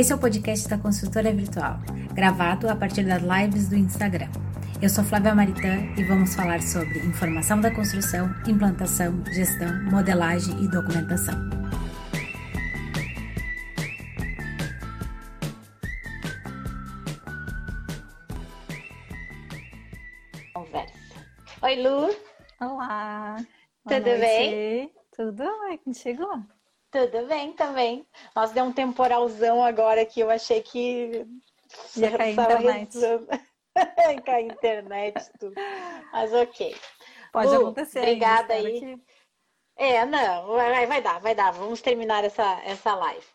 Esse é o podcast da Consultora Virtual, gravado a partir das lives do Instagram. Eu sou Flávia Maritã e vamos falar sobre informação da construção, implantação, gestão, modelagem e documentação. Conversa. Oi, Lu. Olá. Tudo bem? Tudo, é contigo? Tudo bem também. Nós deu um temporalzão agora que eu achei que ia cair a internet. ia cair internet, tudo. Mas ok. Pode Lu, acontecer. Obrigada aí. Que... É, não, vai, vai dar, vai dar. Vamos terminar essa, essa live.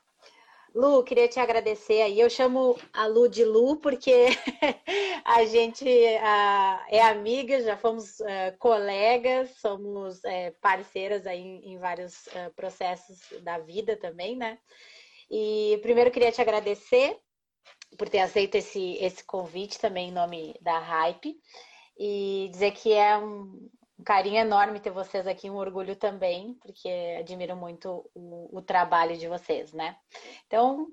Lu, queria te agradecer aí. Eu chamo a Lu de Lu porque a gente uh, é amiga, já fomos uh, colegas, somos uh, parceiras aí em, em vários processos da vida também, né? E primeiro queria te agradecer por ter aceito esse, esse convite também em nome da Hype e dizer que é um, um carinho enorme ter vocês aqui, um orgulho também, porque admiro muito o, o trabalho de vocês, né? Então,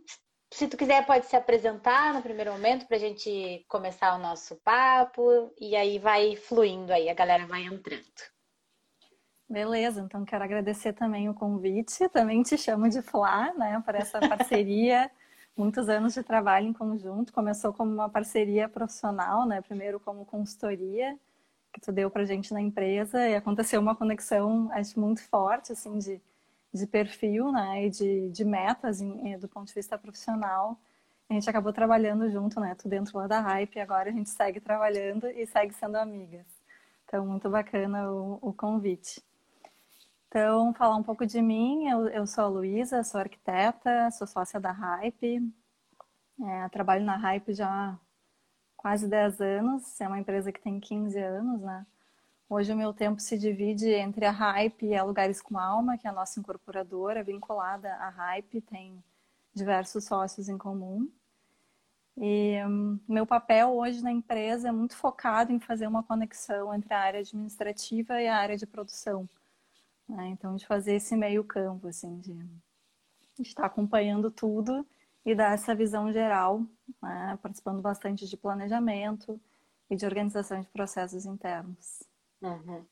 se tu quiser, pode se apresentar no primeiro momento para a gente começar o nosso papo e aí vai fluindo aí, a galera vai entrando. Beleza, então quero agradecer também o convite, também te chamo de Flá, né, por essa parceria, muitos anos de trabalho em conjunto, começou como uma parceria profissional, né, primeiro como consultoria, que tu deu pra gente na empresa e aconteceu uma conexão, acho, muito forte, assim, de, de perfil, né, e de, de metas em, do ponto de vista profissional. A gente acabou trabalhando junto, né, tu dentro lá da Hype, e agora a gente segue trabalhando e segue sendo amigas. Então, muito bacana o, o convite. Então, falar um pouco de mim, eu, eu sou a Luísa, sou arquiteta, sou sócia da Hype, é, trabalho na Hype já quase 10 anos, é uma empresa que tem 15 anos, né? Hoje o meu tempo se divide entre a Hype e a Lugares com Alma, que é a nossa incorporadora vinculada à Hype, tem diversos sócios em comum. E um, meu papel hoje na empresa é muito focado em fazer uma conexão entre a área administrativa e a área de produção. Né? Então, de fazer esse meio campo, assim, de, estar acompanhando tudo e dar essa visão geral, né, participando bastante de planejamento e de organização de processos internos. Uhum.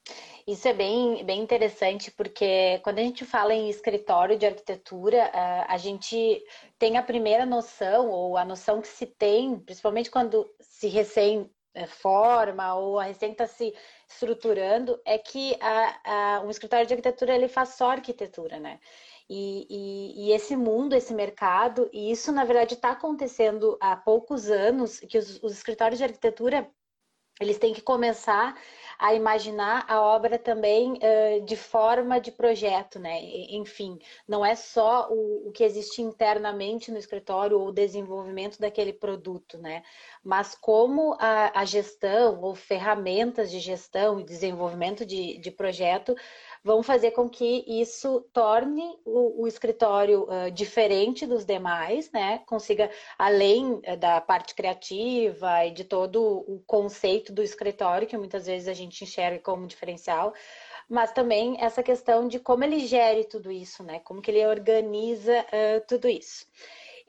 Isso é bem, bem interessante, porque quando a gente fala em escritório de arquitetura, eh, a gente tem a primeira noção, ou a noção que se tem, principalmente quando se recém eh, forma ou a recém está se estruturando, é que a, a, um escritório de arquitetura ele faz só arquitetura, né? E, e, e, esse mundo, esse mercado, e isso na verdade está acontecendo há poucos anos, que os, os, escritórios de arquitetura eles têm que começar a imaginar a obra também uh, de forma de projeto, né? Enfim, não é só o, o, que existe internamente no escritório ou o desenvolvimento daquele produto, né? Mas como a, a gestão ou ferramentas de gestão e desenvolvimento de, de projeto vão fazer com que isso torne o, o escritório uh, diferente dos demais, né? Consiga, além uh, da parte criativa e de todo o conceito do escritório, que muitas vezes a gente enxerga como diferencial, mas também essa questão de como ele gere tudo isso, né? Como que ele organiza uh, tudo isso.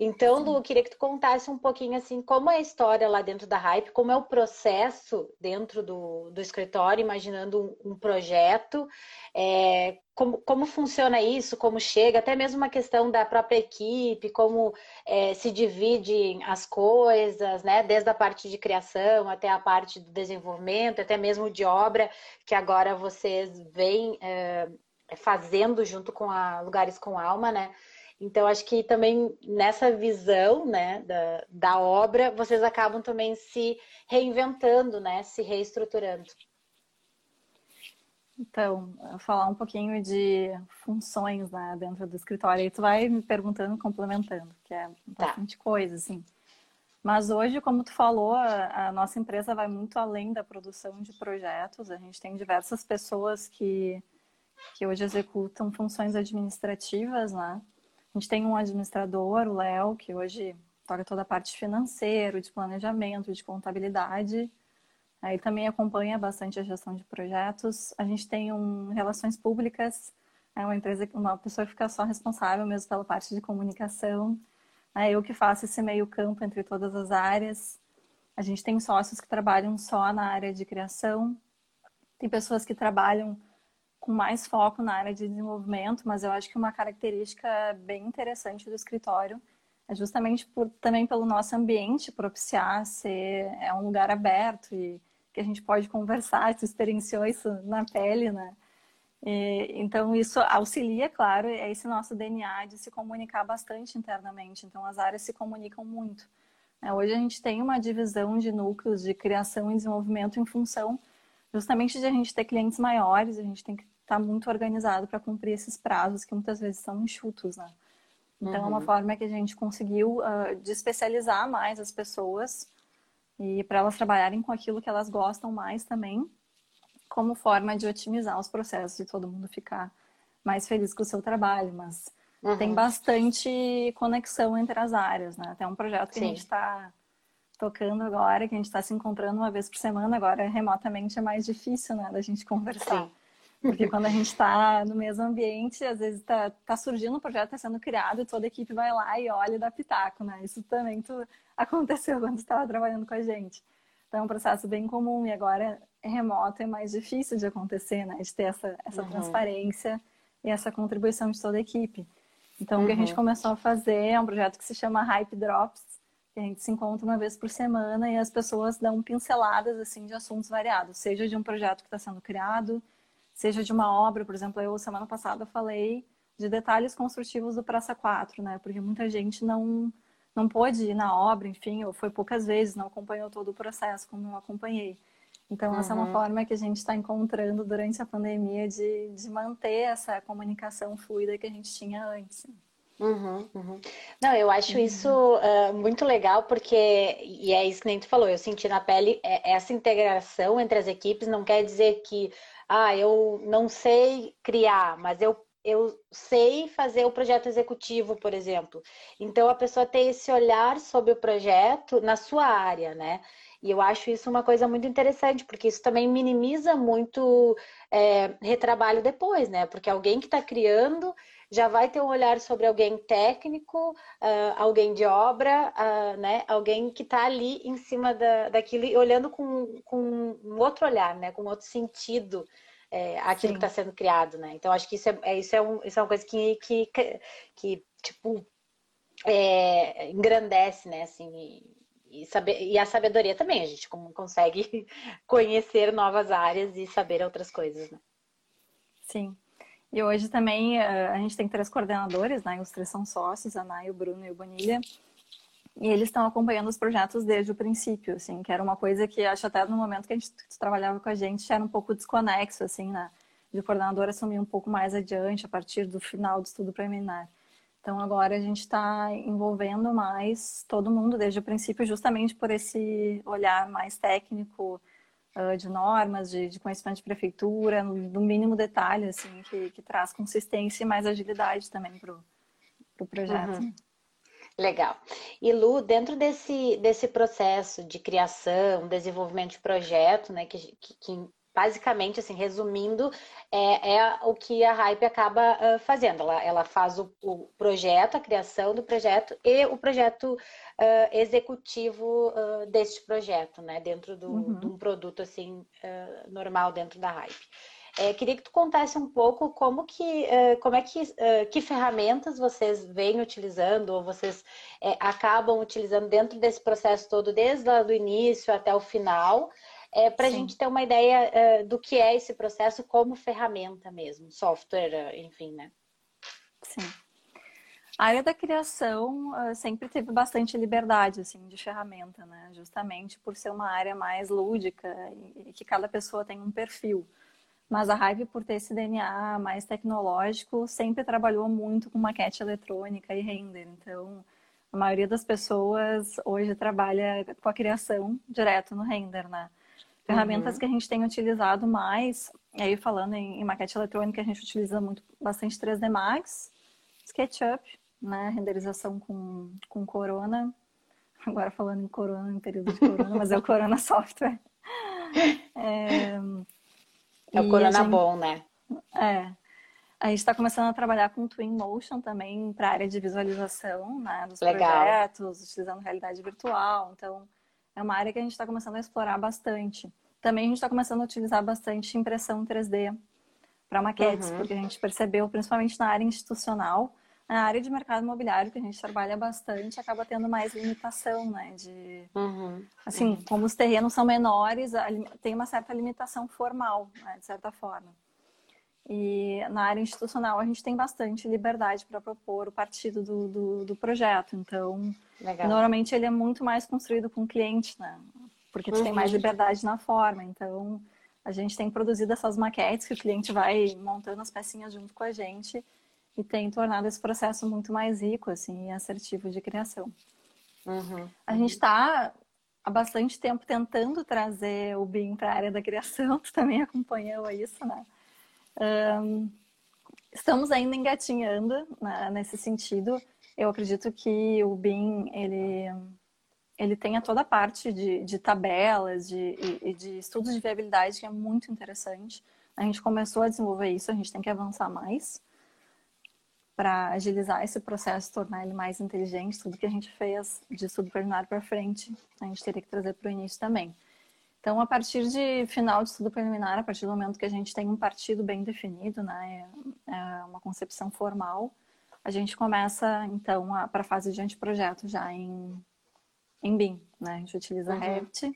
Então, Lu, eu queria que tu contasse um pouquinho assim, como é a história lá dentro da Hype, como é o processo dentro do, do escritório, imaginando um, um projeto, é, como, como funciona isso, como chega, até mesmo uma questão da própria equipe, como é, se dividem as coisas, né? Desde a parte de criação até a parte do desenvolvimento, até mesmo de obra, que agora vocês vêm é, fazendo junto com a Lugares com Alma, né? Então, acho que também nessa visão né, da, da obra, vocês acabam também se reinventando, né, se reestruturando. Então, falar um pouquinho de funções né, dentro do escritório. Aí tu vai me perguntando, complementando, que é tá. bastante tá. coisa, assim. Mas hoje, como tu falou, a, a, nossa empresa vai muito além da produção de projetos. A gente tem diversas pessoas que, que hoje executam funções administrativas, né? A gente tem um administrador, o Léo, que hoje toca toda a parte financeira, de planejamento, de contabilidade. Ele também acompanha bastante a gestão de projetos. A gente tem um relações públicas, é uma empresa, uma pessoa que fica só responsável mesmo pela parte de comunicação. É eu que faço esse meio campo entre todas as áreas. A gente tem sócios que trabalham só na área de criação, tem pessoas que trabalham com mais foco na área de desenvolvimento, mas eu acho que uma característica bem interessante do escritório é justamente por, também pelo nosso ambiente propiciar ser é um lugar aberto e que a gente pode conversar, tu experienciou isso na pele, né? E, então isso auxilia, claro, é esse nosso DNA de se comunicar bastante internamente. Então as áreas se comunicam muito. Né? Hoje a gente tem uma divisão de núcleos de criação e desenvolvimento em função justamente de a gente ter clientes maiores, a gente tem que estar tá muito organizado para cumprir esses prazos que muitas vezes são enxutos, né? Então, uhum. é uma uhum. forma que a gente conseguiu uh, de especializar mais as pessoas e para elas trabalharem com aquilo que elas gostam mais também, como forma de otimizar os processos e todo mundo ficar mais feliz com o seu trabalho. Mas uhum. tem bastante conexão entre as áreas, né? Tem um projeto que Sim. a gente está tocando agora, que a gente está se encontrando uma vez por semana, agora remotamente é mais difícil, né, da gente conversar. Sim. Porque quando a gente está no mesmo ambiente, às vezes está tá surgindo um projeto, está sendo criado, e toda a equipe vai lá e olha e dá pitaco, né? Isso também tu, aconteceu quando estava trabalhando com a gente. Então é um processo bem comum e agora é remoto é mais difícil de acontecer, né? De ter essa, essa uhum. transparência e essa contribuição de toda a equipe. Então uhum. o que a gente uhum. começou a fazer é um projeto que se chama Hype Drops, que a gente se encontra uma vez por semana e as pessoas dão pinceladas assim de assuntos variados, seja de um projeto que está sendo criado, seja de uma obra, por exemplo, eu semana passada falei de detalhes construtivos do Praça 4, né? Porque muita gente não não pôde ir na obra, enfim, ou foi poucas vezes, não acompanhou todo o processo como eu acompanhei. Então, uhum. essa é uma uhum. forma que a gente está encontrando durante a pandemia de, de manter essa comunicação fluida que a gente tinha antes. Uhum, uhum. Não, eu acho isso uh, muito legal, porque, e é isso que nem tu falou, eu senti na pele, é, essa integração entre as equipes não quer dizer que, ah, eu não sei criar, mas eu, eu sei fazer o projeto executivo, por exemplo. Então, a pessoa tem esse olhar sobre o projeto na sua área, né? E eu acho isso uma coisa muito interessante, porque isso também minimiza muito é, retrabalho depois, né? Porque alguém que está criando já vai ter um olhar sobre alguém técnico, uh, alguém de obra, uh, né? Alguém que está ali em cima da, daquilo e olhando com, com um outro olhar, né? Com outro sentido é, aquilo Sim. que está sendo criado, né? Então acho que isso é, é, isso é, um, isso é uma coisa que, que, que tipo é, engrandece, né? Assim, e, saber, e a sabedoria também, a gente como consegue conhecer novas áreas e saber outras coisas, né? Sim. E hoje também eh, a gente tem três coordenadores, né? Os três são sócios, a Nay, o Bruno e o Bonilha. E eles estão acompanhando os projetos desde o princípio, assim, que era uma coisa que acho até no momento que a gente trabalhava com a gente era um pouco desconexo, assim, né? De o coordenador assumir um pouco mais adiante, a partir do final do estudo preliminar. Então agora a gente está envolvendo mais todo mundo desde o princípio, justamente por esse olhar mais técnico, de normas, de, de, conhecimento de prefeitura, no, mínimo detalhe, assim, que, que, traz consistência e mais agilidade também para o pro projeto. Uhum. Legal. E Lu, dentro desse, desse processo de criação, desenvolvimento de projeto, né, que, que, que basicamente, assim, resumindo, é, é, o que a Hype acaba uh, fazendo. Ela, ela faz o, o, projeto, a criação do projeto e o projeto uh, executivo uh, deste projeto, né? Dentro do, uhum. de um produto, assim, normal dentro da Hype. É, queria que tu contasse um pouco como que, como é que, que ferramentas vocês vêm utilizando ou vocês é, acabam utilizando dentro desse processo todo, desde lá do início até o final, é, para a gente ter uma ideia uh, do que é esse processo como ferramenta mesmo, software, enfim, né? Sim. A área da criação uh, sempre teve bastante liberdade, assim, de ferramenta, né? Justamente por ser uma área mais lúdica e, e que cada pessoa tem um perfil. Mas a Hive, por ter esse DNA mais tecnológico, sempre trabalhou muito com maquete eletrônica e render. Então, a maioria das pessoas hoje trabalha com a criação direto no render, né? Ferramentas uhum. que a gente tem utilizado mais, aí falando em, em, maquete eletrônica, a gente utiliza muito bastante 3D Max, SketchUp, né, renderização com, com Corona. Agora falando em Corona, em período de Corona, mas é o Corona Software. É, é o Corona gente, bom, né? É. A gente está começando a trabalhar com Twin Motion também para a área de visualização né, dos Legal. projetos, utilizando realidade virtual. Então, é uma área que a gente está começando a explorar bastante. Também a gente está começando a utilizar bastante impressão 3D para maquetes, uhum. porque a gente percebeu, principalmente na área institucional, na área de mercado imobiliário, que a gente trabalha bastante, acaba tendo mais limitação, né? De, uhum. Assim, como os terrenos são menores, tem uma certa limitação formal, né? de certa forma. E na área institucional a gente tem bastante liberdade para propor o partido do, do, do projeto. Então, Legal. normalmente ele é muito mais construído com o cliente, né? Porque tu uhum. tem mais uhum. liberdade na forma. Então, a gente tem produzido essas maquetes que o cliente vai montando as pecinhas junto com a gente e tem tornado esse processo muito mais rico assim, e assertivo de criação. Uhum. A gente está há bastante tempo tentando trazer o BIM para a área da criação, tu também acompanhou isso, né? Um, estamos ainda engatinhando né, nesse sentido. Eu acredito que o BIM, ele, ele tenha toda a parte de, de tabelas de, e de estudos de viabilidade que é muito interessante. A gente começou a desenvolver isso, a gente tem que avançar mais para agilizar esse processo, tornar ele mais inteligente. Tudo que a gente fez de preliminar para frente, a gente teria que trazer para o início também. Então, a partir de final de estudo preliminar, a partir do momento que a gente tem um partido bem definido, né, é, é uma concepção formal, a gente começa, então, para a fase de anteprojeto já em, em BIM. Né? A gente utiliza uhum. Revit.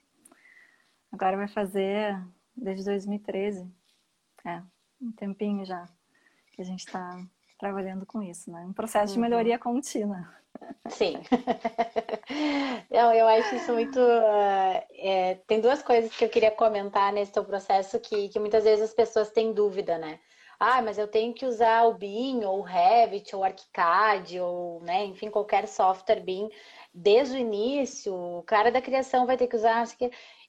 Agora vai fazer desde 2013. É, um tempinho já que a gente está trabalhando com isso, né? Um processo uhum. de melhoria contínua. Sim. Não, eu acho isso muito. Uh, é, tem duas coisas que eu queria comentar nesse teu processo que, que muitas vezes as pessoas têm dúvida, né? Ah, mas eu tenho que usar o BIM, ou o Revit, ou o ArchiCAD, ou, né, enfim, qualquer software BIM desde o início. O cara da criação vai ter que usar.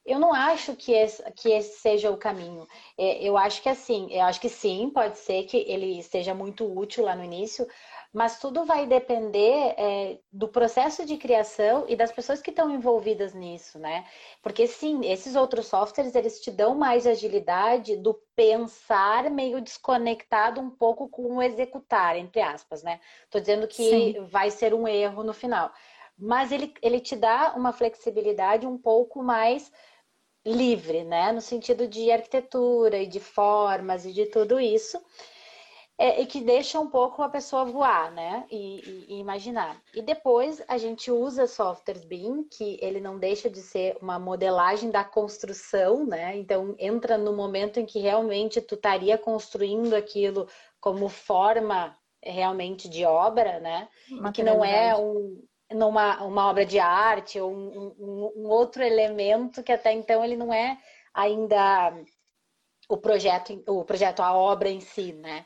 Eu não acho que esse, que esse seja o caminho. É, eu acho que assim, eu acho que sim, pode ser que ele seja muito útil lá no início, mas tudo vai depender é, do processo de criação e das pessoas que estão envolvidas nisso, né? Porque sim, esses outros softwares eles te dão mais agilidade do pensar meio desconectado um pouco com o executar, entre aspas, né? Tô dizendo que sim. vai ser um erro no final. Mas ele, ele te dá uma flexibilidade um pouco mais livre, né? No sentido de arquitetura e de formas e de tudo isso. É, e que deixa um pouco a pessoa voar, né? E, e, e, imaginar. E depois a gente usa softwares BIM, que ele não deixa de ser uma modelagem da construção, né? Então entra no momento em que realmente tu estaria construindo aquilo como forma realmente de obra, né? E que não é um, numa uma obra de arte ou um, um, um, outro elemento que até então ele não é ainda o projeto, o projeto, a obra em si, né?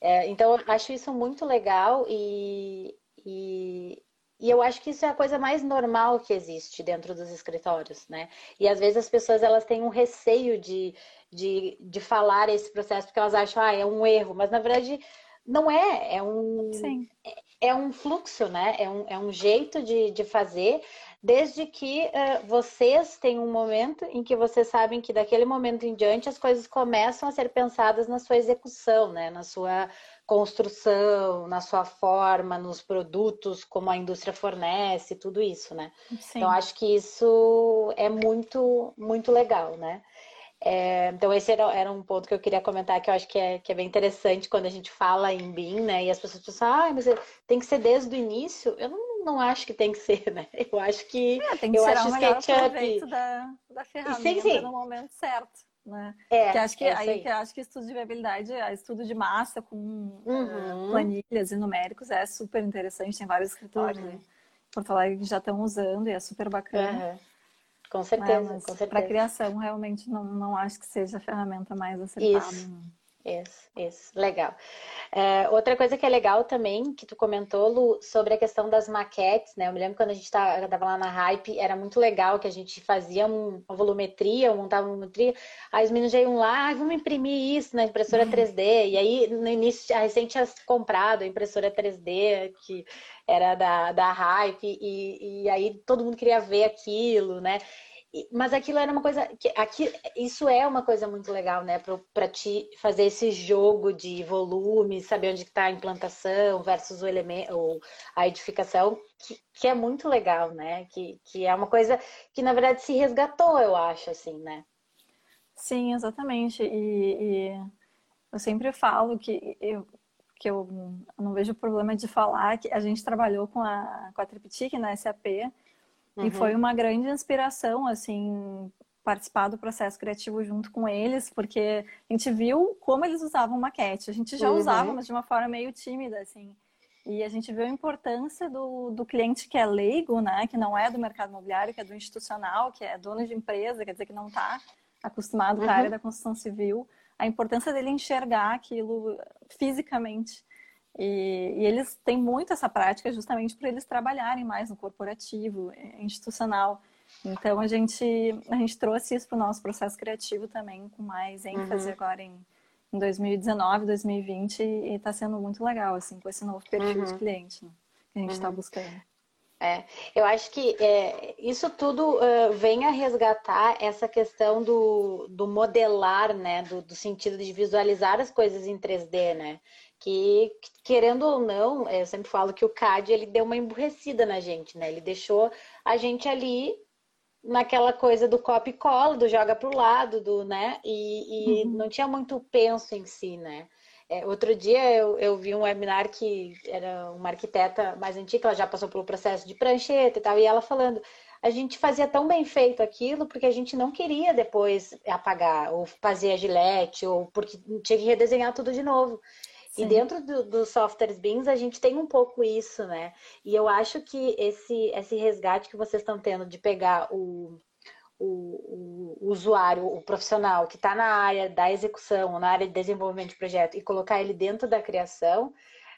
É, então, eu acho isso muito legal e, e, e, eu acho que isso é a coisa mais normal que existe dentro dos escritórios, né? E às vezes as pessoas elas têm um receio de, de, de falar esse processo porque elas acham, ah, é um erro, mas na verdade não é, é um, Sim. É, um fluxo, né? É um, é um jeito de, de fazer, desde que uh, vocês têm um momento em que vocês sabem que daquele momento em diante as coisas começam a ser pensadas na sua execução, né? Na sua construção, na sua forma, nos produtos, como a indústria fornece, tudo isso, né? Sim. Então acho que isso é muito, muito legal, né? É, então, esse era, era, um ponto que eu queria comentar, que eu acho que é, que é bem interessante quando a gente fala em BIM, né? E as pessoas pensam, ah, mas tem que ser desde o início. Eu não, não acho que tem que ser, né? Eu acho que. É, tem que eu ser acho o melhor SketchUp... da, da ferramenta sim, sim. no momento certo. Né? É, que acho que, é aí, que acho que estudo de viabilidade, estudo de massa com uhum. uh, planilhas e numéricos é super interessante. Tem vários escritórios uhum. em Porto Alegre que já estão usando e é super bacana. Uhum. Com certeza, com certeza. Para criação, realmente não, não acho que seja a ferramenta mais acertada. Isso. Isso, isso, legal. É, outra coisa que é legal também, que tu comentou, Lu, sobre a questão das maquetes, né? Eu me lembro quando a gente estava lá na Hype, era muito legal que a gente fazia uma volumetria, montava uma volumetria, aí os meninos já iam lá, ah, vamos imprimir isso na impressora 3D, uhum. e aí no início a recente tinha comprado a impressora 3D, que era da, da Hype, e, e aí todo mundo queria ver aquilo, né? Mas aquilo era uma coisa que aqui isso é uma coisa muito legal, né, para te fazer esse jogo de volume, saber onde está a implantação versus o elemento ou a edificação, que, que, é muito legal, né? Que, que é uma coisa que na verdade se resgatou, eu acho, assim, né? Sim, exatamente. E, e eu sempre falo que eu que eu não vejo problema de falar que a gente trabalhou com a, com a Triptych na SAP Uhum. E foi uma grande inspiração, assim, participar do processo criativo junto com eles, porque a gente viu como eles usavam maquete. A gente já uhum. usava, mas de uma forma meio tímida, assim. E a gente viu a importância do, do cliente que é leigo, né? Que não é do mercado imobiliário, que é do institucional, que é dono de empresa, quer dizer, que não está acostumado uhum. com a área uhum. da construção civil. A importância dele enxergar aquilo fisicamente. E, e, eles têm muito essa prática justamente para eles trabalharem mais no corporativo, é, institucional. Então a gente, a gente trouxe isso para o nosso processo criativo também, com mais ênfase uhum. agora em, em 2019, 2020, e está sendo muito legal, assim, com esse novo perfil uhum. de cliente né, que a gente está uhum. buscando. É, eu acho que é, isso tudo uh, vem a resgatar essa questão do, do modelar, né? Do, do, sentido de visualizar as coisas em 3D, né? Que, querendo ou não, eu sempre falo que o CAD ele deu uma emburrecida na gente, né? Ele deixou a gente ali naquela coisa do copy e cola, do joga para o lado, do, né? E, e uhum. não tinha muito penso em si, né? É, outro dia eu, eu vi um webinar que era uma arquiteta mais antiga, ela já passou pelo processo de prancheta e tal, e ela falando, a gente fazia tão bem feito aquilo porque a gente não queria depois apagar, ou fazer a gilete, ou porque tinha que redesenhar tudo de novo. Sim. E dentro dos do softwares BIMs a gente tem um pouco isso, né? E eu acho que esse, esse resgate que vocês estão tendo de pegar o, o, o usuário, o profissional que está na área da execução, na área de desenvolvimento de projeto e colocar ele dentro da criação,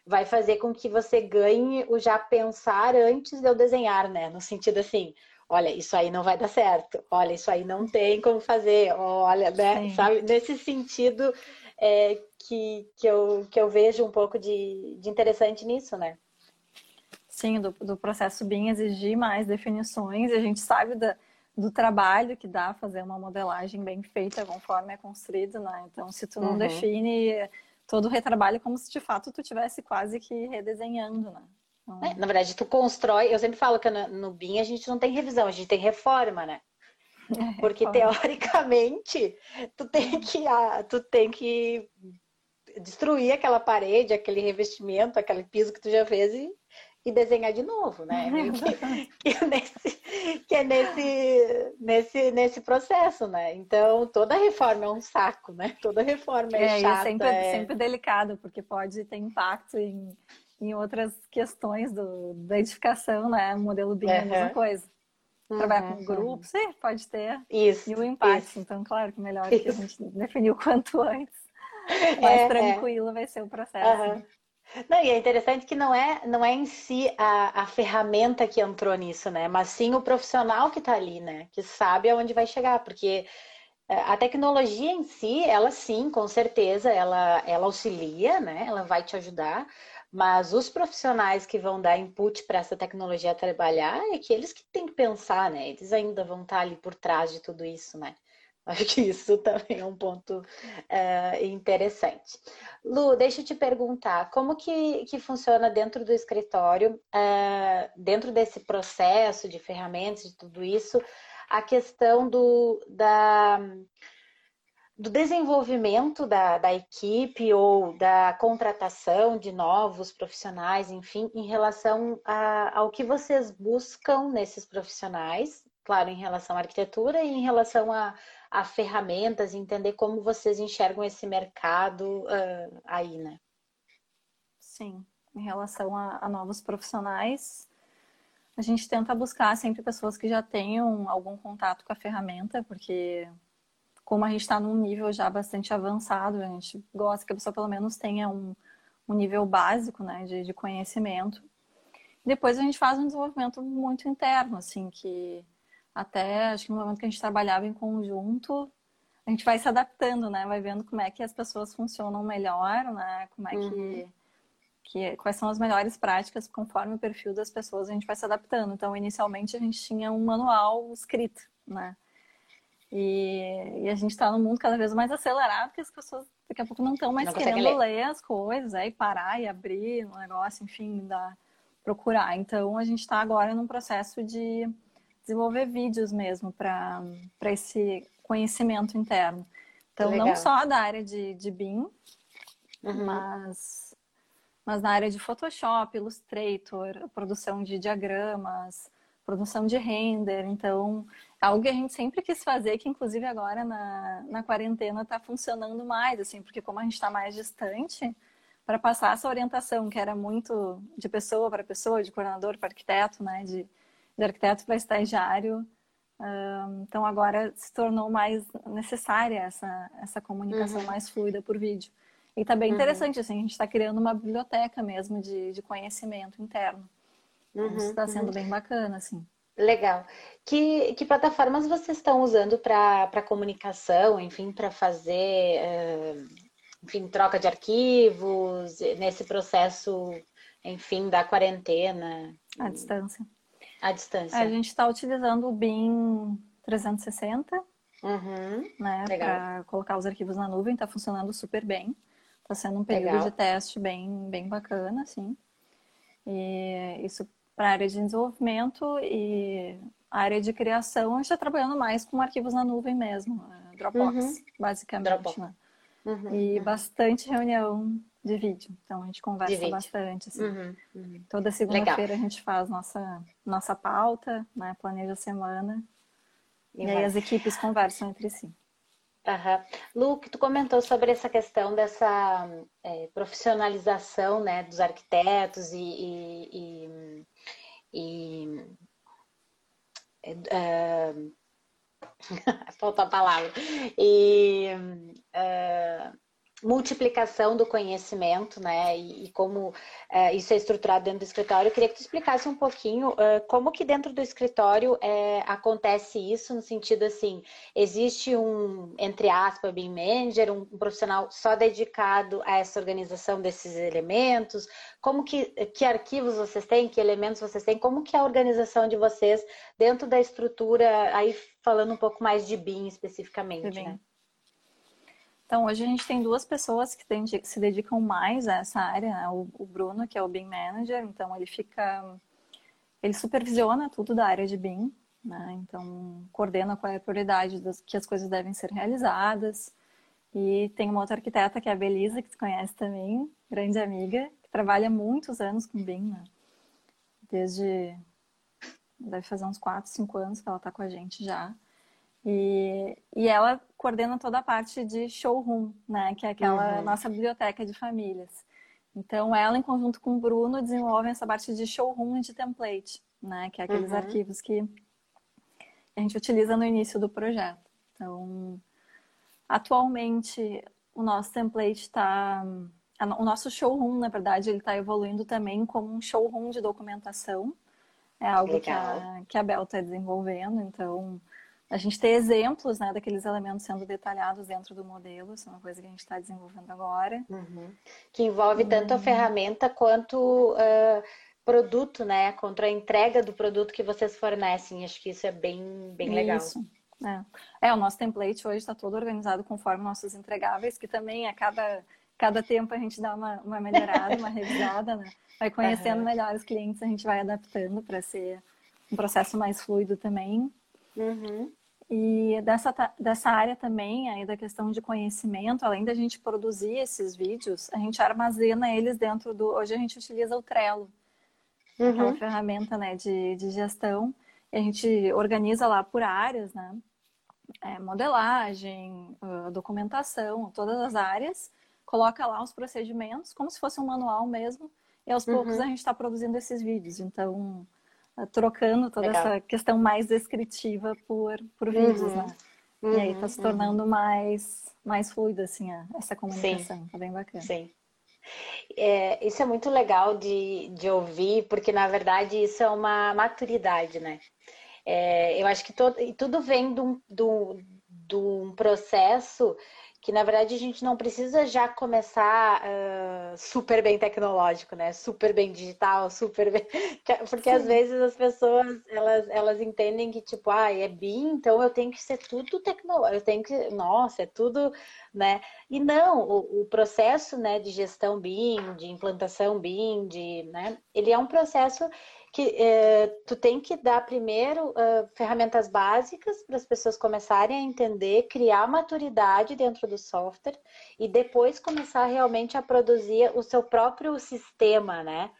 vai fazer com que você ganhe o já pensar antes de eu desenhar, né? No sentido assim, olha, isso aí não vai dar certo, olha, isso aí não tem como fazer, olha, né? Sabe? Nesse sentido é, que, que, eu, que eu vejo um pouco de, de interessante nisso, né? Sim, do, do processo BIM exigir mais definições, a gente sabe da, do trabalho que dá fazer uma modelagem bem feita conforme é construído, né? Então, se tu não uhum. define todo o retrabalho como se de fato tu tivesse quase que redesenhando, né? Então... É, na verdade, tu constrói, eu sempre falo que no, no BIM a gente não tem revisão, a gente tem reforma, né? É, Porque teoricamente tu tem que ah, tu tem que destruir aquela parede, aquele revestimento, aquele piso que tu já fez e, e desenhar de novo, né? que, que, é nesse, que é nesse, nesse, nesse processo, né? Então toda reforma é um saco, né? Toda reforma é, é chata. É sempre, é... sempre delicado, porque pode ter impacto em, em outras questões do, da edificação, né? O modelo BIM é a mesma coisa trabalhar com uhum. grupos, sim, pode ter. Isso. E o impacto. Isso. Então, claro que melhor isso. que a gente definiu quanto antes. Mais é, é. tranquilo é. vai ser o processo. Uhum. Não, e é interessante que não é, não é em si a, a ferramenta que entrou nisso, né? Mas sim o profissional que está ali, né? Que sabe aonde vai chegar, porque é, a tecnologia em si, ela sim, com certeza, ela, ela auxilia, né? Ela vai te ajudar, mas os profissionais que vão dar input para essa tecnologia trabalhar é aqueles que têm que pensar, né? Eles ainda vão estar ali por trás de tudo isso, né? Acho que isso também é um ponto uh, interessante. Lu, deixa eu te perguntar, como que, que funciona dentro do escritório, uh, dentro desse processo de ferramentas, de tudo isso, a questão do, da do desenvolvimento da, da equipe ou da contratação de novos profissionais, enfim, em relação a, ao que vocês buscam nesses profissionais, claro, em relação à arquitetura e em relação a, a ferramentas, entender como vocês enxergam esse mercado uh, aí, né? Sim, em relação a, a novos profissionais, a gente tenta buscar sempre pessoas que já tenham algum contato com a ferramenta, porque como a gente está num nível já bastante avançado, a gente gosta que a pessoa pelo menos tenha um, um nível básico né, de, de conhecimento. Depois a gente faz um desenvolvimento muito interno, assim, que até acho que no momento que a gente trabalhava em conjunto, a gente vai se adaptando, né? Vai vendo como é que as pessoas funcionam melhor, né? Como é uhum. que, que quais são as melhores práticas conforme o perfil das pessoas, a gente vai se adaptando. Então, inicialmente a gente tinha um manual escrito, né? E, e a gente está num mundo cada vez mais acelerado que as pessoas daqui a pouco não estão mais não querendo ler. ler. as coisas, aí parar e abrir o negócio, enfim, da, procurar. Então a gente está agora num processo de desenvolver vídeos mesmo para esse conhecimento interno. Então, não só da área de, de BIM, uhum. mas, mas na área de Photoshop, Illustrator, produção de diagramas, produção de render. Então, algo que a gente sempre quis fazer, que inclusive agora na, na quarentena está funcionando mais, assim, porque como a gente está mais distante, para passar essa orientação, que era muito de pessoa para pessoa, de coordenador para arquiteto, né, de, de arquiteto para estagiário, então agora se tornou mais necessária essa, essa comunicação uhum. mais fluida por vídeo. E está bem uhum. interessante, assim, a gente está criando uma biblioteca mesmo de, de conhecimento interno. Uhum. Isso está sendo uhum. bem bacana, assim. Legal. Que, que plataformas vocês estão usando para comunicação, enfim, para fazer, uh, enfim, troca de arquivos, nesse processo, enfim, da quarentena? À distância à distância. A gente está utilizando o BIM 360, uhum, né, para colocar os arquivos na nuvem, está funcionando super bem. Está sendo um período legal. de teste bem, bem bacana, assim. E isso para a área de desenvolvimento e a área de criação, a gente está trabalhando mais com arquivos na nuvem mesmo, é, Dropbox, uhum. basicamente, Dropbox. né? Uhum, e uhum. bastante reunião de vídeo. Então a gente conversa bastante. Assim. Uhum, uhum. Toda segunda-feira a gente faz nossa, nossa pauta, né? planeja a semana. E, e aí as equipes conversam entre si. Uhum. Luke, tu comentou sobre essa questão dessa é, profissionalização né, dos arquitetos e, e, e, e é, uh, falta a palavra e uh, multiplicação do conhecimento, né? E, e como é, isso é estruturado dentro do escritório. Eu queria que tu explicasse um pouquinho uh, como que dentro do escritório é, acontece isso, no sentido assim, existe um, entre aspas, BIM manager, um, um, profissional só dedicado a essa organização desses elementos? Como que, que arquivos vocês têm, que elementos vocês têm? Como que é a organização de vocês dentro da estrutura, aí falando um pouco mais de BIM especificamente, BIM. né? Então, hoje a gente tem duas pessoas que, tem, se dedicam mais a essa área. Né? O, o, Bruno, que é o BIM Manager, então ele fica... Ele supervisiona tudo da área de BIM, né? Então, coordena qual é a prioridade das, que as coisas devem ser realizadas. E tem uma outra arquiteta, que é a Belisa, que você conhece também, grande amiga, que trabalha muitos anos com BIM, né? Desde... Deve fazer uns 4, 5 anos que ela está com a gente já. E, e ela coordena toda a parte de showroom, né? Que é aquela uhum. nossa biblioteca de famílias. Então, ela, em conjunto com o Bruno, desenvolve essa parte de showroom e de template, né? Que é aqueles uhum. arquivos que a gente utiliza no início do projeto. Então, atualmente, o nosso template está... O nosso showroom, na verdade, ele está evoluindo também como um showroom de documentação. É algo que a, que a Bel está desenvolvendo. Então, a gente ter exemplos né, daqueles elementos sendo detalhados dentro do modelo, isso é uma coisa que a gente está desenvolvendo agora. Uhum. Que envolve tanto a ferramenta quanto uh, produto, né? Contra a entrega do produto que vocês fornecem. Acho que isso é bem, bem legal. Isso. É. é, o nosso template hoje está todo organizado conforme nossos entregáveis, que também a cada, cada tempo a gente dá uma, uma melhorada, uma revisada, né? Vai conhecendo uhum. melhor os clientes, a gente vai adaptando para ser um processo mais fluido também. Uhum. E dessa, dessa área também, aí da questão de conhecimento, além da gente produzir esses vídeos, a gente armazena eles dentro do. Hoje a gente utiliza o Trello, uhum. aquela ferramenta né, de, de gestão. E a gente organiza lá por áreas, né? É, modelagem, documentação, todas as áreas, coloca lá os procedimentos, como se fosse um manual mesmo, e aos uhum. poucos a gente está produzindo esses vídeos. Então, trocando toda Legal. essa questão mais descritiva por, por uhum. vídeos, né? Uhum. E aí tá se uhum. tornando uhum. mais, mais fluida, assim, essa comunicação. Sim. Tá bem bacana. Sim. É, isso é muito legal de, de ouvir, porque na verdade isso é uma maturidade, né? É, eu acho que todo, tudo vem de um, de um processo que na verdade a gente não precisa já começar uh, super bem tecnológico, né? Super bem digital, super bem. Porque Sim. às vezes as pessoas elas, elas entendem que, tipo, ah, é BIM, então eu tenho que ser tudo tecnológico, eu tenho que, nossa, é tudo, né? E não, o, o processo né, de gestão BIM, de implantação BIM, de, né, ele é um processo que é, tu tem que dar primeiro uh, ferramentas básicas para as pessoas começarem a entender, criar maturidade dentro do software e depois começar realmente a produzir o seu próprio sistema, né?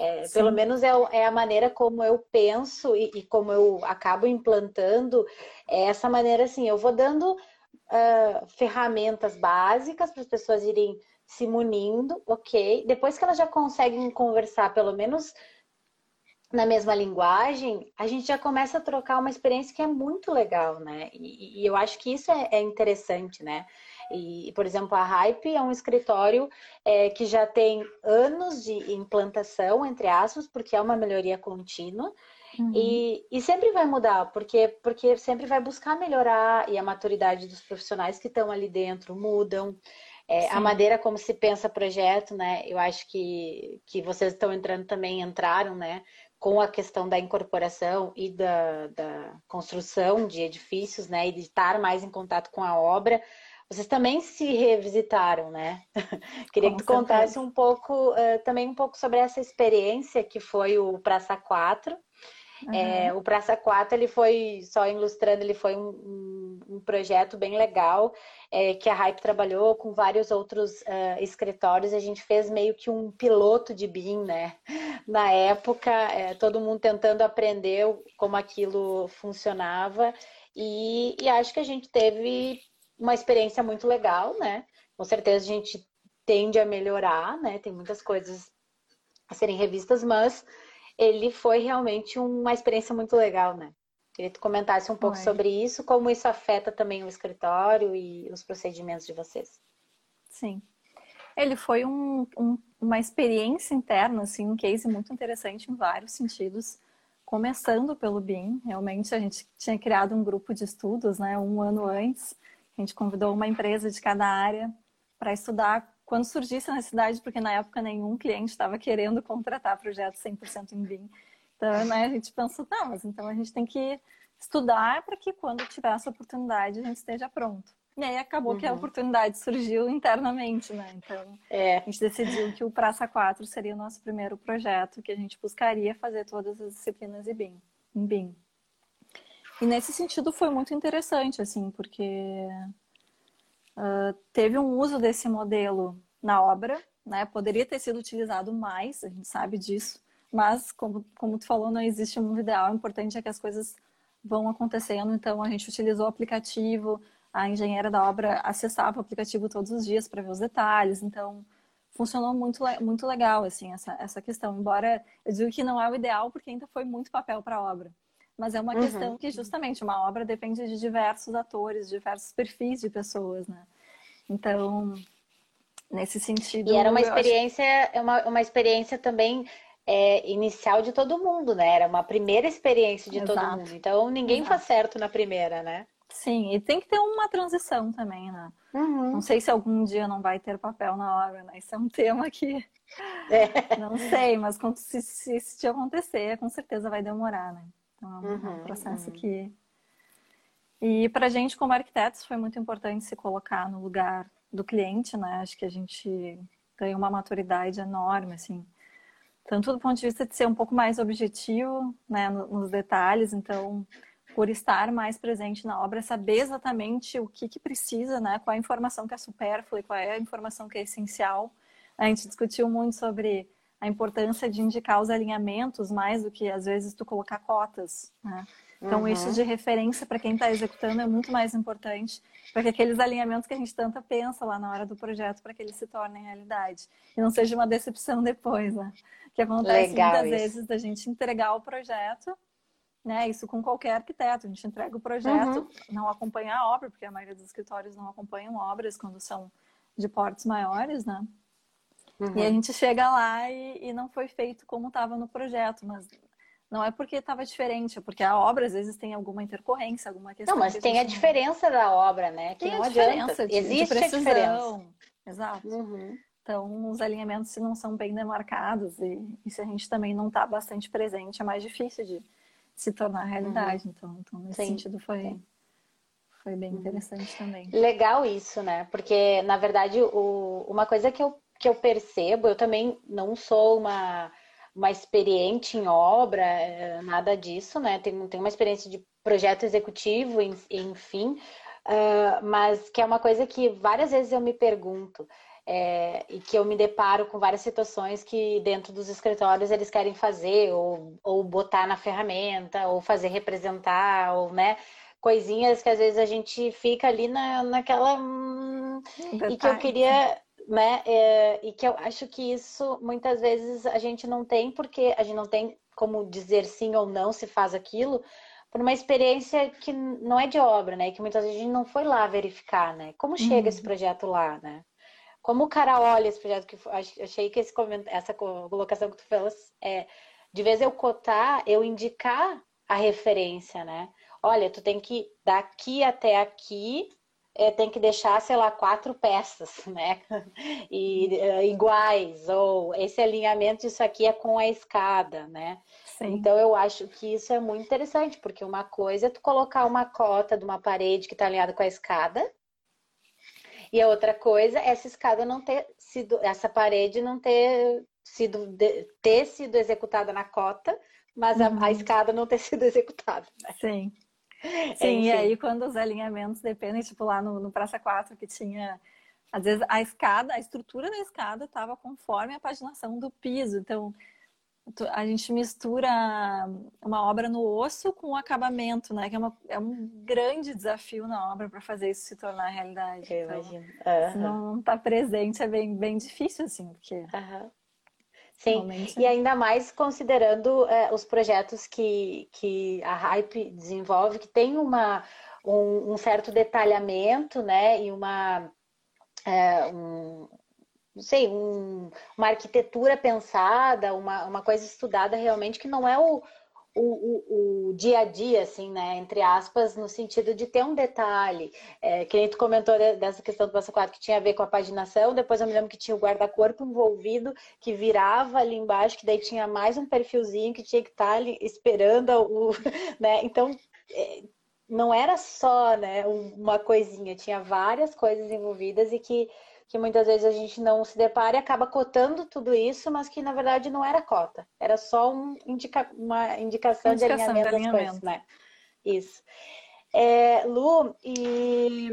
É, pelo menos é, é, a maneira como eu penso e, e, como eu acabo implantando é essa maneira assim, eu vou dando uh, ferramentas básicas para as pessoas irem se munindo, ok? Depois que elas já conseguem conversar, pelo menos na mesma linguagem, a gente já começa a trocar uma experiência que é muito legal, né? E, e eu acho que isso é, é, interessante, né? E, por exemplo, a Hype é um escritório é, que já tem anos de implantação, entre aspas, porque é uma melhoria contínua. Uhum. E, e, sempre vai mudar, porque, porque sempre vai buscar melhorar e a maturidade dos profissionais que estão ali dentro mudam. É, a maneira como se pensa projeto, né? Eu acho que, que vocês estão entrando também, entraram, né? Com a questão da incorporação e da, da, construção de edifícios, né, e de estar mais em contato com a obra, vocês também se revisitaram, né? Queria com que tu contasse um pouco, uh, também um pouco sobre essa experiência que foi o Praça 4, Uhum. É, o Praça 4, ele foi, só ilustrando, ele foi um, um, projeto bem legal, é, que a Hype trabalhou com vários outros uh, escritórios, a gente fez meio que um piloto de BIM, né? Na época, é, todo mundo tentando aprender como aquilo funcionava, e, e acho que a gente teve uma experiência muito legal, né? Com certeza a gente tende a melhorar, né? Tem muitas coisas a serem revistas, mas ele foi realmente uma experiência muito legal, né? Queria que tu comentasse um pouco Oi. sobre isso, como isso afeta também o escritório e os procedimentos de vocês. Sim. Ele foi um, um, uma experiência interna, assim, um case muito interessante em vários sentidos. Começando pelo BIM, realmente a gente tinha criado um grupo de estudos, né, um ano antes. A gente convidou uma empresa de cada área para estudar quando surgisse a necessidade, porque na época nenhum cliente estava querendo contratar projetos 100% em BIM. Então, né, a gente pensou, não, mas então a gente tem que estudar para que quando tiver essa oportunidade a gente esteja pronto. E aí acabou uhum. que a uhum. oportunidade surgiu internamente, né? Então, é. a gente decidiu que o Praça 4 seria o nosso primeiro projeto, que a gente buscaria fazer todas as disciplinas em BIM. Em BIM. E nesse sentido foi muito interessante, assim, porque uh, teve um uso desse modelo na obra, né? Poderia ter sido utilizado mais, a gente sabe disso, mas como, como tu falou, não existe um mundo ideal, o importante é que as coisas vão acontecendo, então a gente utilizou o aplicativo, a engenheira da obra acessava o aplicativo todos os dias para ver os detalhes, então funcionou muito, muito legal, assim, essa, essa questão, embora eu digo que não é o ideal, porque ainda foi muito papel para a obra mas é uma uhum. questão que justamente uma obra depende de diversos atores, diversos perfis de pessoas, né? Então, nesse sentido. E era uma experiência, acho... uma, uma experiência também é, inicial de todo mundo, né? Era uma primeira experiência de Exato. todo mundo. Então ninguém Exato. faz certo na primeira, né? Sim, e tem que ter uma transição também, né? Uhum. Não sei se algum dia não vai ter papel na obra, né? Isso é um tema que é. não sei, mas se, se isso acontecer, com certeza vai demorar, né? Então, é um uhum, processo uhum. que. E para a gente, como arquitetos, foi muito importante se colocar no lugar do cliente, né? Acho que a gente tem uma maturidade enorme, assim. Tanto do ponto de vista de ser um pouco mais objetivo, né, nos detalhes, então, por estar mais presente na obra, saber exatamente o que, que precisa, né, qual é a informação que é supérflua e qual é a informação que é essencial. A gente discutiu muito sobre a importância de indicar os alinhamentos mais do que às vezes tu colocar cotas, né? Então uhum. isso de referência para quem está executando é muito mais importante para que aqueles alinhamentos que a gente tanto pensa lá na hora do projeto para que eles se tornem realidade e não seja uma decepção depois, né? Que acontece Legal muitas isso. vezes da gente entregar o projeto, né? Isso com qualquer arquiteto, a gente entrega o projeto, uhum. não acompanha a obra, porque a maioria dos escritórios não acompanham obras quando são de portes maiores, né? Uhum. E a gente chega lá e, e não foi feito como estava no projeto, mas não é porque estava diferente, é porque a obra às vezes tem alguma intercorrência, alguma questão. Não, mas que tem a diferença da obra, né? Que tem não a adianta. diferença de, Existe de a diferença. Exato. Uhum. Então, os alinhamentos, se não são bem demarcados e, e se a gente também não está bastante presente, é mais difícil de se tornar realidade. Uhum. Então, então, nesse Sim, sentido, foi, sim. foi bem Uhum. interessante também. Legal isso, né? Porque, na verdade, o, uma coisa que eu, que eu percebo, eu também não sou uma, uma experiente em obra, eh, nada disso, né? Tenho, tenho uma experiência de projeto executivo, en- enfim, ah, mas que é uma coisa que várias vezes eu me pergunto. eh, e que eu me deparo com várias situações que dentro dos escritórios eles querem fazer, ou, ou botar na ferramenta, ou fazer representar, ou, né? coisinhas que às vezes a gente fica ali na, naquela. hum, e que eu queria, né? é, e que eu acho que isso muitas vezes a gente não tem, porque a gente não tem como dizer sim ou não se faz aquilo, por uma experiência que não é de obra, né? Que muitas vezes a gente não foi lá verificar, né? Como chega esse projeto lá, né? Como o cara olha esse projeto, que achei que esse essa co- colocação que tu fez é de vez eu cotar, eu indicar a referência, né? Olha, tu tem que daqui até aqui é, tem que deixar, sei lá, quatro peças, né? E, é, iguais, ou esse alinhamento, isso aqui é com a escada, né? Sim. Então eu acho que isso é muito interessante, porque uma coisa é tu colocar uma cota de uma parede que está alinhada com a escada, e a outra coisa é essa escada não ter sido, essa parede não ter sido, ter sido executada na cota, mas a, Uhum. a escada não ter sido executada. né? Sim. Sim, e aí quando os alinhamentos dependem, tipo lá no, no Praça 4, que tinha, às vezes a escada, a estrutura da escada estava conforme a paginação do piso. Então, a gente mistura uma obra no osso com o acabamento, né? Que é, uma, é um grande desafio na obra para fazer isso se tornar realidade. Eu Então, imagino. se Aham, não está presente é bem, bem difícil, assim, porque aham. Sim, realmente e ainda mais considerando é, os projetos que, que a Hype desenvolve, que tem uma, um, um certo detalhamento, né, e uma, é, um, não sei, um- uma arquitetura pensada, uma, uma coisa estudada realmente, que não é o, o, o, o dia a dia, assim, né, entre aspas, no sentido de ter um detalhe. É, que nem tu comentou de- dessa questão do passo 4 que tinha a ver com a paginação, depois eu me lembro que tinha o guarda-corpo envolvido, que virava ali embaixo, que daí tinha mais um perfilzinho que tinha que estar ali esperando o, né, então é, não era só, né, um- uma coisinha, tinha várias coisas envolvidas e que, que muitas vezes a gente não se depara e acaba cotando tudo isso, mas que na verdade não era cota, era só um indica, uma indicação, de Indicação de alinhamento das alinhamento. coisas, né? Isso. É, Lu, e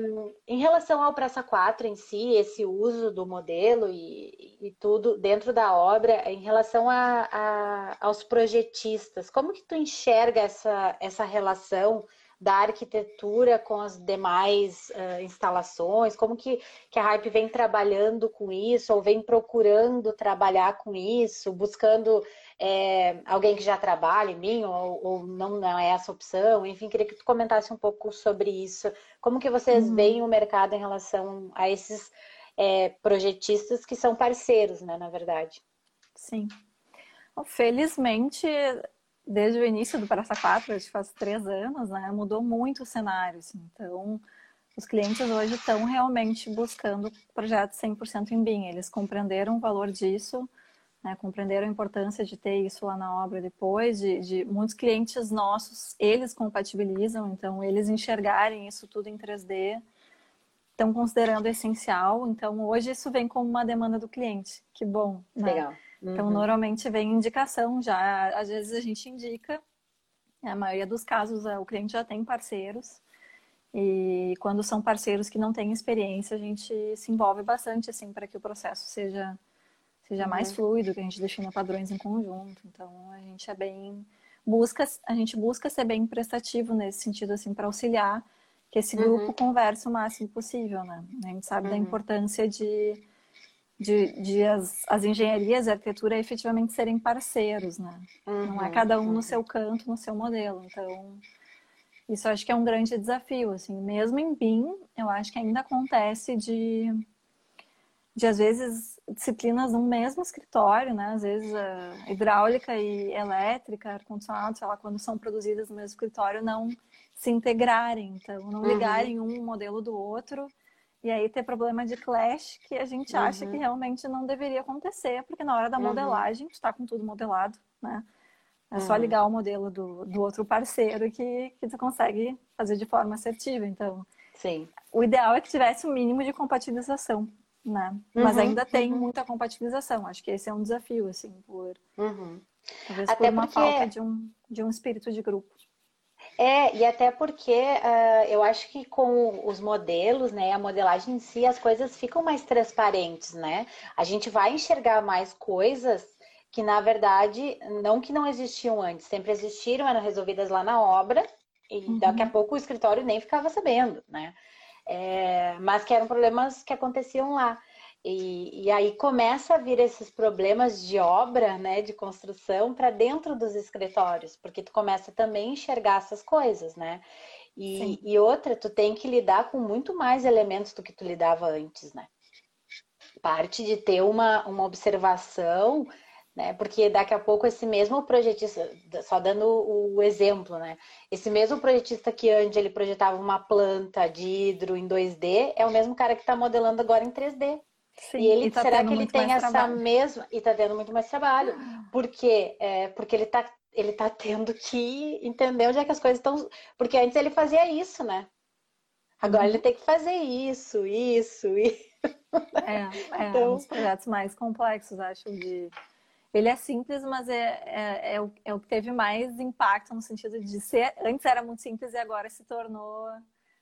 em relação ao Praça 4 em si, esse uso do modelo e, e tudo dentro da obra, em relação a, a- aos projetistas, como que tu enxerga essa, essa relação da arquitetura com as demais ah, instalações? Como que, que a Hype vem trabalhando com isso, ou vem procurando trabalhar com isso, buscando é, alguém que já trabalha em mim, ou, ou não, não é essa opção? Enfim, queria que tu comentasse um pouco sobre isso. Como que vocês Uhum. veem o mercado em relação a esses é, projetistas que são parceiros, né, na verdade? Sim. Felizmente, desde o início do Praça 4, acho que faz três anos, né, mudou muito o cenário. assim. Então, os clientes hoje estão realmente buscando projetos 100% em BIM. Eles compreenderam o valor disso, né, compreenderam a importância de ter isso lá na obra depois. De, de muitos clientes nossos, eles compatibilizam, então eles enxergarem isso tudo em 3D estão considerando essencial. Então, hoje isso vem como uma demanda do cliente. Que bom, né? Legal. Então, Uhum. normalmente vem indicação já. Às vezes a gente indica, na maioria dos casos é, o cliente já tem parceiros. E quando são parceiros que não têm experiência, a gente se envolve bastante assim para que o processo seja seja mais Uhum. fluido, que a gente defina padrões em conjunto. Então, a gente é bem busca a gente busca ser bem prestativo nesse sentido assim para auxiliar que esse grupo Uhum. converse o máximo possível, né? A gente sabe da Uhum. importância de de, de as, as engenharias e a arquitetura efetivamente serem parceiros, né? Não é Uhum, cada um uhum. no seu canto, no seu modelo. Então, isso acho que é um grande desafio, assim. Mesmo em BIM, eu acho que ainda acontece de, de às vezes, disciplinas no mesmo escritório, né? Às vezes hidráulica e elétrica, ar-condicionado, sei lá, quando são produzidas no mesmo escritório, não se integrarem, então não uhum. ligarem um modelo do outro e aí ter problema de clash que a gente acha que uhum. realmente não deveria acontecer, porque na hora da uhum. modelagem, está com tudo modelado, né? É só ligar o modelo do, do outro parceiro que, que tu consegue fazer de forma assertiva. Então, Sim. o ideal é que tivesse o um mínimo de compatibilização, né? Uhum, Mas ainda tem uhum. muita compatibilização. Acho que esse é um desafio, assim, por uhum. talvez até por uma porque... falta de um, de um espírito de grupo. É, e até porque uh, eu acho que com os modelos, né, a modelagem em si, as coisas ficam mais transparentes, né? A gente vai enxergar mais coisas que, na verdade, não que não existiam antes, sempre existiram, eram resolvidas lá na obra, e uhum. daqui a pouco o escritório nem ficava sabendo, né? É, mas que eram problemas que aconteciam lá. E, e, aí começa a vir esses problemas de obra, né, de construção para dentro dos escritórios, porque tu começa também a enxergar essas coisas, né? E, e, outra, tu tem que lidar com muito mais elementos do que tu lidava antes, né? Parte de ter uma, uma observação, né? Porque daqui a pouco esse mesmo projetista, só dando o exemplo, né? Esse mesmo projetista que antes ele projetava uma planta de hidro em 2D, é o mesmo cara que está modelando agora em 3D. Sim, e ele, e tá será que ele tem essa trabalho. mesma. E tá tendo muito mais trabalho. Porque, é, porque ele tá, ele tá tendo que entender onde é que as coisas estão. Porque antes ele fazia isso, né? Agora uhum. ele tem que fazer isso, isso, e. É, é então... um dos projetos mais complexos, acho, de. Ele é simples, mas é, é, é, o, é o que teve mais impacto no sentido de ser. Antes era muito simples e agora se tornou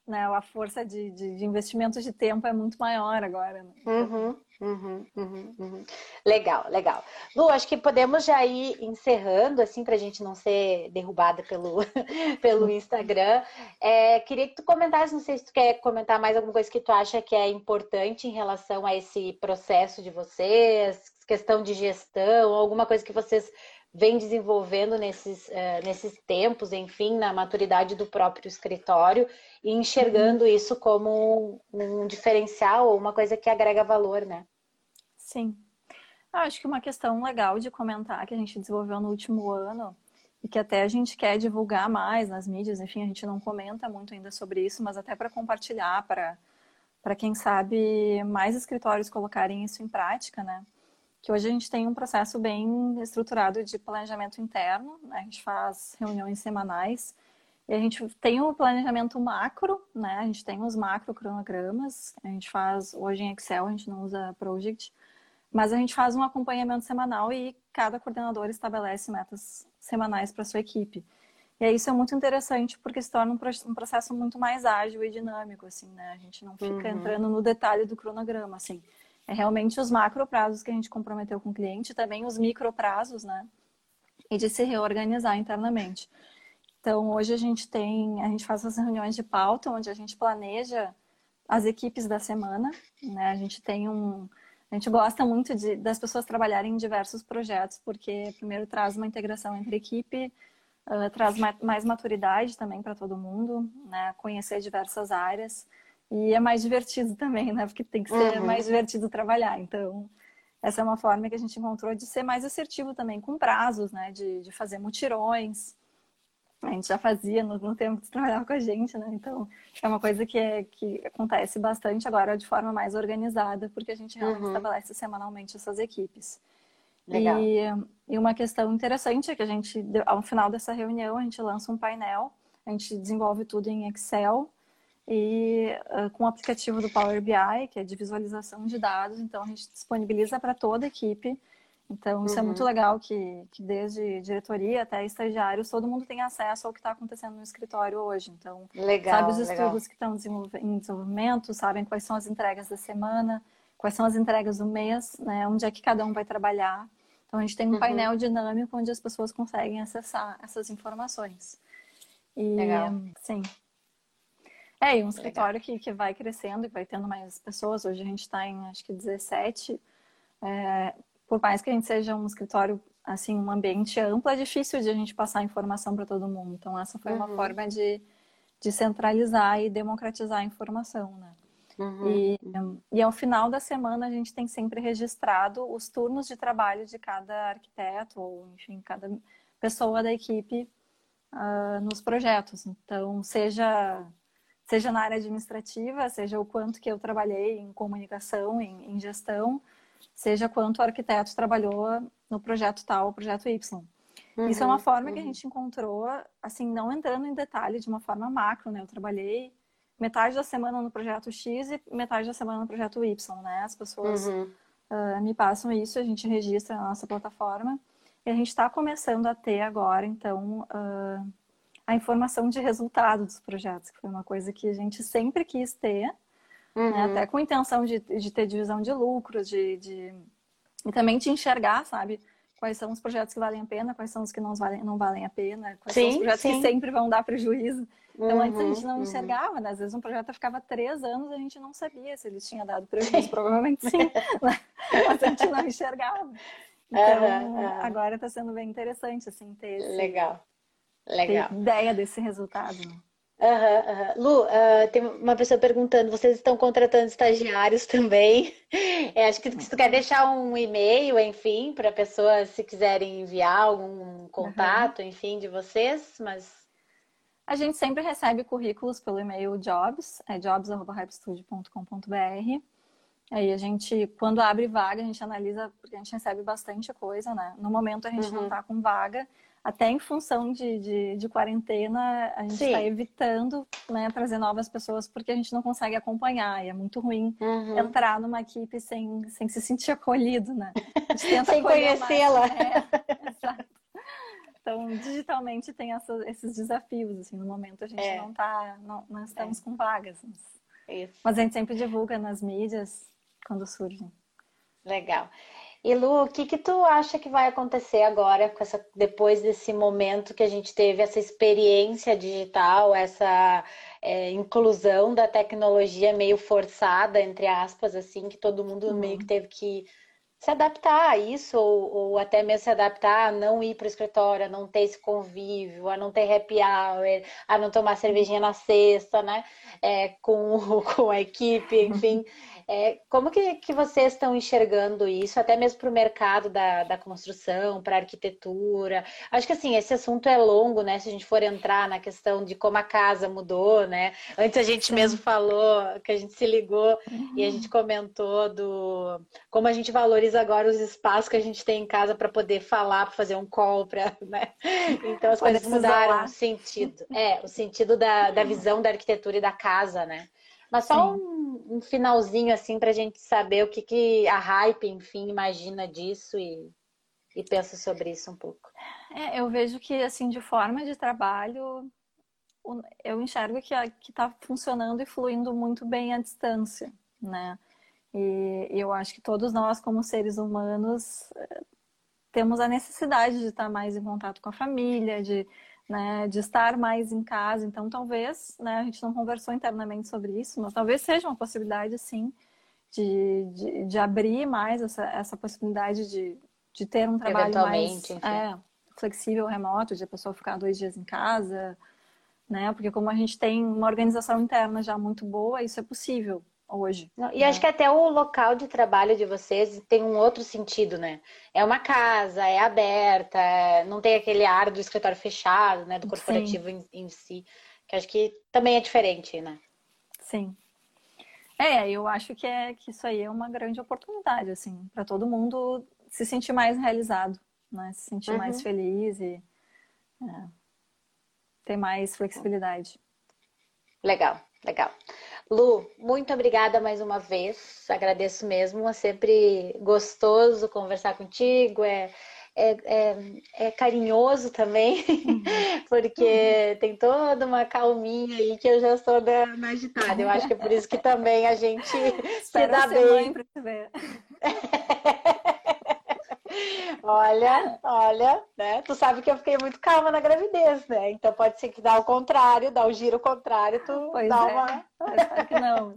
né? A força de, de, de investimentos de tempo é muito maior agora. Né? Uhum, uhum, uhum, uhum. Legal, legal. Lu, acho que podemos já ir encerrando, assim, para a gente não ser derrubada pelo, pelo Instagram. É, queria que tu comentasse, não sei se tu quer comentar mais alguma coisa que tu acha que é importante em relação a esse processo de vocês, questão de gestão, alguma coisa que vocês vem desenvolvendo nesses, uh, nesses tempos, enfim, na maturidade do próprio escritório e enxergando uhum. isso como um, um diferencial ou uma coisa que agrega valor, né? Sim. acho que uma questão legal de comentar que a gente desenvolveu no último ano e que até a gente quer divulgar mais nas mídias, enfim, a gente não comenta muito ainda sobre isso, mas até para compartilhar, para para quem sabe mais escritórios colocarem isso em prática, né? Que hoje a gente tem um processo bem estruturado de planejamento interno, né? a gente faz reuniões semanais e a gente tem o planejamento macro, né? A gente tem os macro cronogramas, a gente faz hoje em Excel, a gente não usa Project, mas a gente faz um acompanhamento semanal e cada coordenador estabelece metas semanais para sua equipe. E isso é muito interessante porque se torna um processo muito mais ágil e dinâmico, assim, né? A gente não fica uhum. entrando no detalhe do cronograma, assim é realmente os macro prazos que a gente comprometeu com o cliente, também os micro prazos, né? E de se reorganizar internamente. Então, hoje a gente tem, a gente faz as reuniões de pauta, onde a gente planeja as equipes da semana, né? A gente tem um, a gente gosta muito de, das pessoas trabalharem em diversos projetos, porque primeiro traz uma integração entre equipe, uh, traz mais maturidade também para todo mundo, né? Conhecer diversas áreas. E é mais divertido também, né? Porque tem que ser uhum. mais divertido trabalhar. Então, essa é uma forma que a gente encontrou de ser mais assertivo também, com prazos, né? De, de fazer mutirões. A gente já fazia no, no tempo que trabalhava com a gente, né? Então, é uma coisa que, é, que acontece bastante agora de forma mais organizada, porque a gente realmente uhum. estabelece semanalmente essas equipes. Legal. E, e uma questão interessante é que a gente, ao final dessa reunião, a gente lança um painel, a gente desenvolve tudo em Excel, e uh, com o aplicativo do Power BI, que é de visualização de dados, então a gente disponibiliza para toda a equipe. Então, isso uhum. é muito legal que, que desde diretoria até estagiários, todo mundo tem acesso ao que está acontecendo no escritório hoje. Então, legal, sabe os legal. estudos que estão em desenvolvimento, sabem quais são as entregas da semana, quais são as entregas do mês, né, onde é que cada um vai trabalhar. Então, a gente tem um uhum. painel dinâmico onde as pessoas conseguem acessar essas informações. E, legal. sim, é, e um escritório que, que vai crescendo e vai tendo mais pessoas. Hoje a gente está em, acho que 17. É, por mais que a gente seja um escritório, assim, um ambiente amplo, é difícil de a gente passar informação para todo mundo. Então, essa foi uhum. uma forma de, de centralizar e democratizar a informação, né? Uhum. E, e ao final da semana a gente tem sempre registrado os turnos de trabalho de cada arquiteto ou, enfim, cada pessoa da equipe uh, nos projetos. Então, seja seja na área administrativa, seja o quanto que eu trabalhei em comunicação, em, em gestão, seja quanto o arquiteto trabalhou no projeto tal, projeto Y. Uhum, Isso é uma forma uhum. que a uhum. gente encontrou, assim, não entrando em detalhe, de uma forma macro, né? Eu trabalhei metade da semana no projeto X e metade da semana no projeto Y, né? As pessoas uhum. uh, me passam isso, a gente registra na nossa plataforma. E a gente está começando a ter agora, então, uh, a informação de resultado dos projetos, que foi uma coisa que a gente sempre quis ter, né? uhum. né? até com intenção de, de ter divisão de lucros, de, de, e também de enxergar, sabe? Quais são os projetos que valem a pena, quais são os que não valem, não valem a pena, quais sim, são os projetos sim. que sempre vão dar prejuízo. Então, uhum, antes a gente não uhum. enxergava, né? Às vezes um projeto ficava três anos e a gente não sabia se eles tinham dado prejuízo. Provavelmente sim, né? mas a gente não enxergava. Então, uhum, agora está sendo bem interessante, assim, ter esse, Legal. Legal. Ter ideia desse resultado. Uhum, uhum. Lu, uh, tem uma pessoa perguntando, vocês estão contratando estagiários também? É, acho que se tu quer deixar um e-mail, enfim, para pessoas se quiserem enviar algum contato, uhum. enfim, de vocês, mas a gente sempre recebe currículos pelo e-mail jobs, é jobs.hypestudio.com.br. Aí a gente, quando abre vaga, a gente analisa, porque a gente recebe bastante coisa, né? No momento a gente uhum. não está com vaga, até em função de, de, de quarentena, a gente está evitando né, trazer novas pessoas porque a gente não consegue acompanhar. E é muito ruim uhum. entrar numa equipe sem, sem se sentir acolhido, né? sem conhecê-la. É, exato. Então, digitalmente tem essa, esses desafios, assim, no momento a gente é. não tá, não, não estamos é. com vagas. Mas, mas a gente sempre divulga nas mídias quando surgem. Legal. E Lu, o que que tu acha que vai acontecer agora com essa, depois desse momento que a gente teve essa experiência digital, essa é, inclusão da tecnologia meio forçada, entre aspas, assim, que todo mundo uhum. meio que teve que se adaptar a isso, ou, ou, até mesmo se adaptar a não ir para o escritório, a não ter esse convívio, a não ter happy hour, a não tomar cervejinha na sexta, né? É, com, com a equipe, enfim. É, como que, que vocês estão enxergando isso, até mesmo para o mercado da, da construção, para a arquitetura? Acho que assim, esse assunto é longo, né? Se a gente for entrar na questão de como a casa mudou, né? Antes a gente mesmo falou que a gente se ligou uhum. e a gente comentou do como a gente valoriza agora os espaços que a gente tem em casa para poder falar, para fazer um call, né? Então as Pode coisas mudaram o sentido. É, o sentido da, da visão da arquitetura e da casa, né? Mas só um, um, finalzinho assim para a gente saber o que, que a hype, enfim, imagina disso e, e pensa sobre isso um pouco. É, eu vejo que assim de forma de trabalho eu enxergo que está funcionando e fluindo muito bem à distância, né? E, eu acho que todos nós, como seres humanos, temos a necessidade de estar mais em contato com a família, de né, de estar mais em casa. Então, talvez, né, a gente não conversou internamente sobre isso, mas talvez seja uma possibilidade, sim, de, de, de abrir mais essa, essa possibilidade de, de ter um trabalho mais é, flexível, remoto, de a pessoa ficar dois dias em casa, né? Porque como a gente tem uma organização interna já muito boa, isso é possível hoje. E né? acho que até o local de trabalho de vocês tem um outro sentido, né? É uma casa, é aberta, é... não tem aquele ar do escritório fechado, né? Do corporativo em, em, si, que acho que também é diferente, né? Sim. É, eu acho que, é, que isso aí é uma grande oportunidade, assim, para todo mundo se sentir mais realizado, né? Se sentir uhum. mais feliz e é, ter mais flexibilidade. Legal, legal. Lu, muito obrigada mais uma vez. Agradeço mesmo. É sempre gostoso conversar contigo. É, é, é, é carinhoso também, uhum. porque uhum. tem toda uma calminha aí que eu já estou na agitada. Eu acho que é por isso que também a gente se dá bem. Olha, olha, né? Tu sabe que eu fiquei muito calma na gravidez, né? Então pode ser que dá o contrário, dá o giro contrário, tu pois dá é. uma. Mas que não.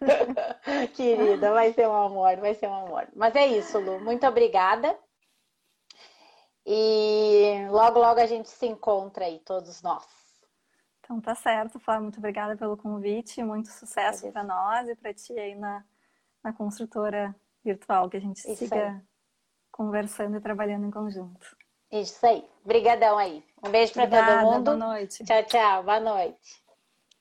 Querida, vai ser um amor, vai ser um amor. Mas é isso, Lu. Muito obrigada. E logo, logo a gente se encontra aí, todos nós. Então tá certo, Flávia, muito obrigada pelo convite, muito sucesso para nós e para ti aí na, na construtora virtual, que a gente Isso siga aí. Conversando e trabalhando em conjunto. Isso aí. Obrigadão aí. Um beijo para todo mundo. Boa noite. Tchau, tchau. Boa noite.